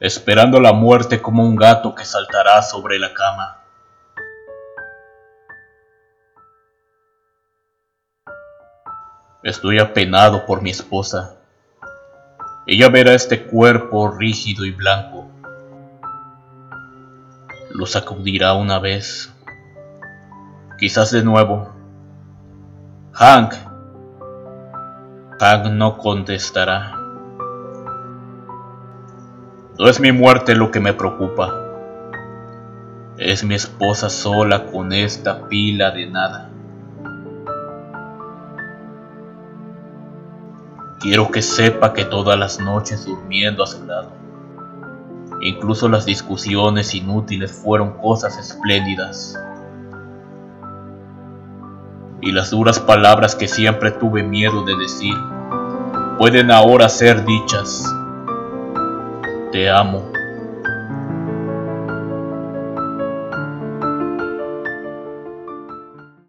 esperando la muerte como un gato que saltará sobre la cama. Estoy apenado por mi esposa. Ella verá este cuerpo rígido y blanco. Lo sacudirá una vez, quizás de nuevo. Hank. Hank no contestará. No es mi muerte lo que me preocupa. Es mi esposa sola con esta pila de nada. Quiero que sepa que todas las noches durmiendo a su lado, incluso las discusiones inútiles fueron cosas espléndidas. Y las duras palabras que siempre tuve miedo de decir, pueden ahora ser dichas te amo.